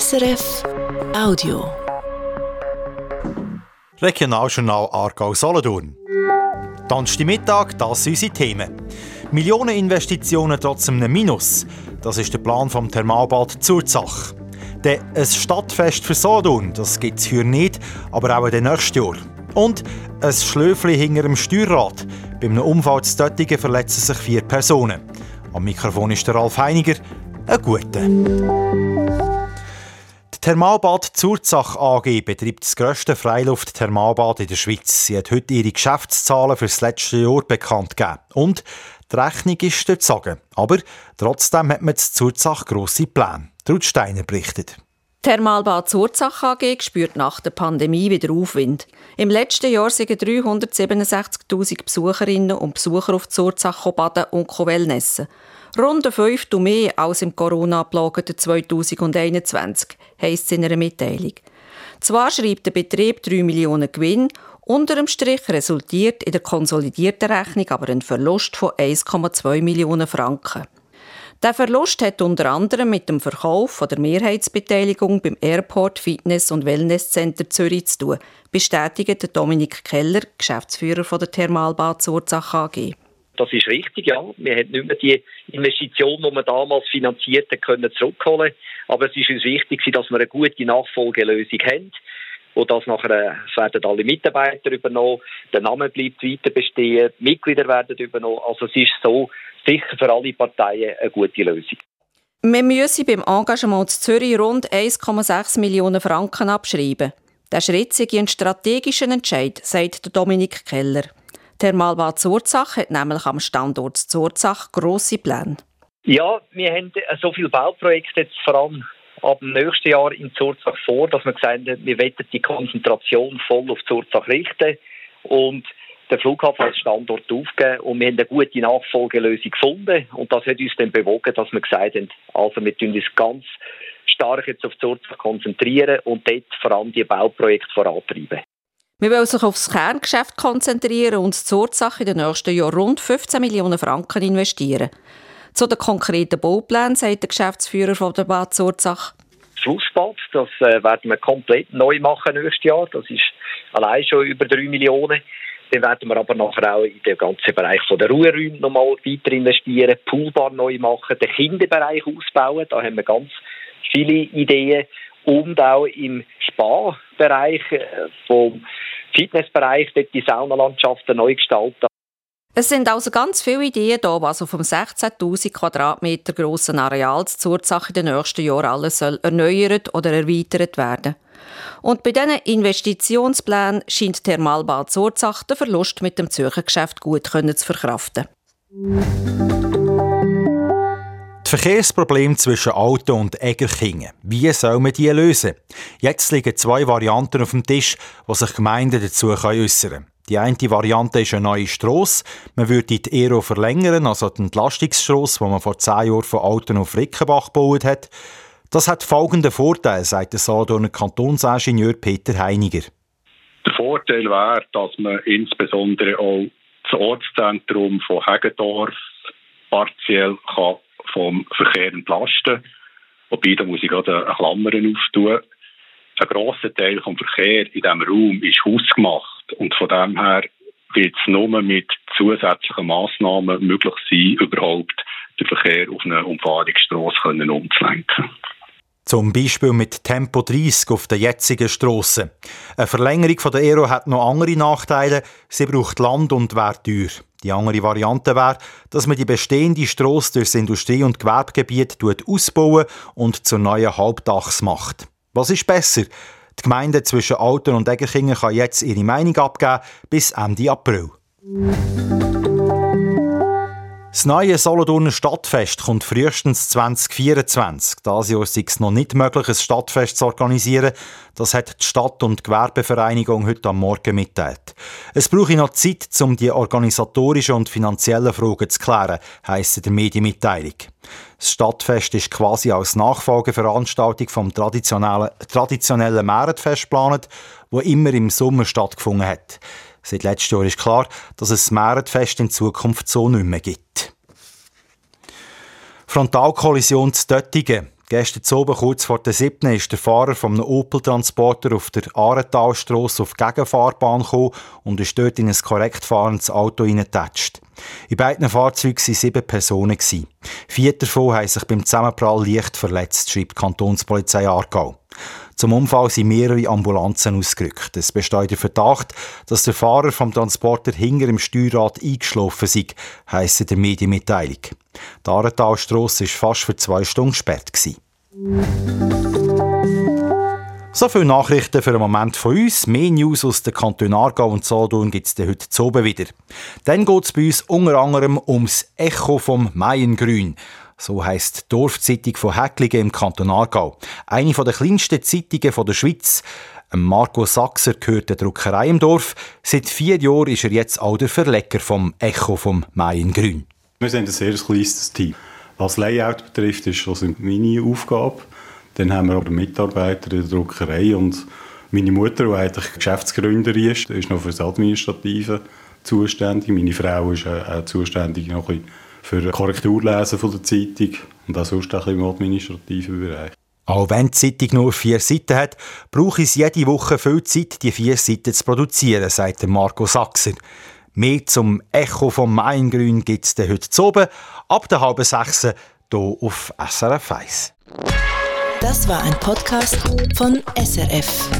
SRF Audio. Regionaljournal Aargau Solothurn. Mittag, das sind unsere Themen. Millioneninvestitionen trotz einem Minus. Das ist der Plan vom Thermalbad Zurzach. Dann ein Stadtfest für Solothurn, das gibt es hier nicht, aber auch in nächsten Jahr. Und ein Schlöfli hinter dem Steuerrad. Bei einem Unfall zu Töttingen verletzen sich vier Personen. Am Mikrofon ist der Ralf Heiniger. Ein guter. Thermalbad Zurzach AG betreibt das grösste Freiluft-Thermalbad in der Schweiz. Sie hat heute ihre Geschäftszahlen für das letzte Jahr bekannt gegeben. Und die Rechnung ist durchzogen. Aber trotzdem hat man zu Zurzach grosse Pläne. Trud Steiner berichtet. Thermalbad Zurzach AG spürt nach der Pandemie wieder Aufwind. Im letzten Jahr sind 367.000 Besucherinnen und Besucher auf Zurzach baden und Wellnessen. Rund ein Fünftel mehr als im Corona-abgelageten 2021, heisst es in einer Mitteilung. Zwar schreibt der Betrieb 3 Millionen Gewinn, unter dem Strich resultiert in der konsolidierten Rechnung aber ein Verlust von 1,2 Millionen Franken. Der Verlust hat unter anderem mit dem Verkauf von der Mehrheitsbeteiligung beim Airport Fitness und Wellness Center Zürich zu tun, bestätigt Dominik Keller, Geschäftsführer von der Thermalbad Surzach AG. Das ist richtig, ja. Wir haben nicht mehr die Investition, die wir damals finanziert haben, können zurückholen. Aber es ist uns wichtig, dass wir eine gute Nachfolgelösung haben wo das nachher es werden alle Mitarbeiter übernommen, der Name bleibt weiter bestehen, die Mitglieder werden übernommen. Also es ist so sicher für alle Parteien eine gute Lösung. Wir müssen beim Engagement zu Zürich rund 1,6 Millionen Franken abschreiben. Der Schritt sei ein strategischer Entscheid, sagt Dominik Keller. Thermalbad Zurzach hat nämlich am Standort Zurzach grosse Pläne. Ja, wir haben so viele Bauprojekte jetzt vor allem ab dem nächsten Jahr in Zurzach vor, dass wir gesagt haben, wir wollen die Konzentration voll auf Zurzach richten und den Flughafen als Standort aufgeben und wir haben eine gute Nachfolgelösung gefunden und das hat uns dann bewogen, dass wir gesagt haben, also wir tun uns ganz stark jetzt auf Zurzach konzentrieren und dort vor allem die Bauprojekte vorantreiben. Wir wollen sich auf das Kerngeschäft konzentrieren und Zurzach in den nächsten Jahren rund 15 Millionen Franken investieren. Zu den konkreten Bauplänen sagt der Geschäftsführer von der Bad Zurzach. Flussbad, das äh, werden wir komplett neu machen nächstes Jahr. Das ist allein schon über 3 Millionen. Dann werden wir aber nachher auch in den ganzen Bereich der Ruheräume nochmal weiter investieren, Poolbar neu machen, den Kinderbereich ausbauen. Da haben wir ganz viele Ideen. Und auch im Spa-Bereich, äh, vom Fitnessbereich, dort die Saunalandschaften neu gestalten. Es sind also ganz viele Ideen da, was auf einem 16.000 Quadratmeter grossen Areal zur Zurzach in den nächsten Jahren alles soll erneuert oder erweitert werden. Und bei diesen Investitionsplänen scheint Thermalbad Zurzach den Verlust mit dem Zürcher Geschäft gut zu verkraften. Verkehrsproblem zwischen Auto und Egerkingen. Wie soll man die lösen? Jetzt liegen zwei Varianten auf dem Tisch, wo sich Gemeinden dazu äußern können. Die eine Variante ist eine neue Strasse. Man würde die Ero verlängern, also die Entlastungsstrasse, die man vor zehn Jahren von Alten auf Rickenbach gebaut hat. Das hat folgenden Vorteil, sagt der Solothurner Kantonsingenieur Peter Heiniger. Der Vorteil wäre, dass man insbesondere auch das Ortszentrum von Hegendorf partiell kann vom Verkehr entlasten. Wobei, da muss ich gerade eine Klammer auftun. Ein grosser Teil des Verkehrs in diesem Raum ist hausgemacht. Und von dem her wird es nur mit zusätzlichen Massnahmen möglich sein, überhaupt den Verkehr auf eine Umfahrungsstrasse umzulenken. Zum Beispiel mit Tempo 30 auf der jetzigen Strasse. Eine Verlängerung von der Aero hat noch andere Nachteile. Sie braucht Land und wäre teuer. Die andere Variante wäre, dass man die bestehende Strasse durchs Industrie- und Gewerbegebiet ausbauen und zur neuen Halbdachs macht. Was ist besser? Die Gemeinde zwischen Alten und Egerkingen kann jetzt ihre Meinung abgeben bis Ende April. Das neue Solothurner Stadtfest kommt frühestens 2024. Dieses Jahr ist es noch nicht möglich, ein Stadtfest zu organisieren. Das hat die Stadt- und Gewerbevereinigung heute am Morgen mitteilt. Es brauche noch Zeit, um die organisatorischen und finanziellen Fragen zu klären, heisst in der Medienmitteilung. Das Stadtfest ist quasi als Nachfolgeveranstaltung vom traditionellen, traditionellen Märetfest geplant, wo immer im Sommer stattgefunden hat. Seit letztem Jahr ist klar, dass es das Märetfest in Zukunft so nicht mehr gibt. Frontalkollision zu Döttingen. Gestern oben, kurz vor der 7. ist der Fahrer einem Opel-Transporter auf der Arentalstrasse auf die Gegenfahrbahn gekommen und ist dort in ein korrekt fahrendes Auto hineingetatscht. In beiden Fahrzeugen waren sieben Personen. Vier davon haben sich beim Zusammenprall leicht verletzt, schreibt die Kantonspolizei Aargau. Zum Unfall sind mehrere Ambulanzen ausgerückt. Es besteht der Verdacht, dass der Fahrer vom Transporter hinter im Steuerrad eingeschlafen sei, heisst in der Medienmitteilung. Die Arentalstrasse war fast für zwei Stunden gesperrt. So viele Nachrichten für einen Moment von uns. Mehr News aus der Kanton Aargau und Solothurn gibt es heute zu oben wieder. Dann geht es bei uns unter anderem ums Echo vom Maiengrün. So heisst die Dorfzeitung von Häckligen im Kanton Aargau. Eine der kleinsten Zeitungen der Schweiz. Marco Sachser gehört der Druckerei im Dorf. Seit vier Jahren ist er jetzt auch der Verleger vom Echo vom Maiengrün. Wir sind ein sehr kleines Team. Was Layout betrifft, ist das meine Aufgabe. Dann haben wir auch Mitarbeiter in der Druckerei und meine Mutter, die eigentlich Geschäftsgründerin ist, ist noch für das Administrative zuständig. Meine Frau ist auch zuständig noch für Korrekturlesen von der Zeitung und auch sonst ein im administrativen Bereich. Auch wenn die Zeitung nur vier Seiten hat, brauche ich jede Woche viel Zeit, die vier Seiten zu produzieren, sagt Marco Sachser. Mehr zum Echo vom Maingrün gibt es heute zu oben, ab der halben sechs hier auf SRF 1. Das war ein Podcast von SRF.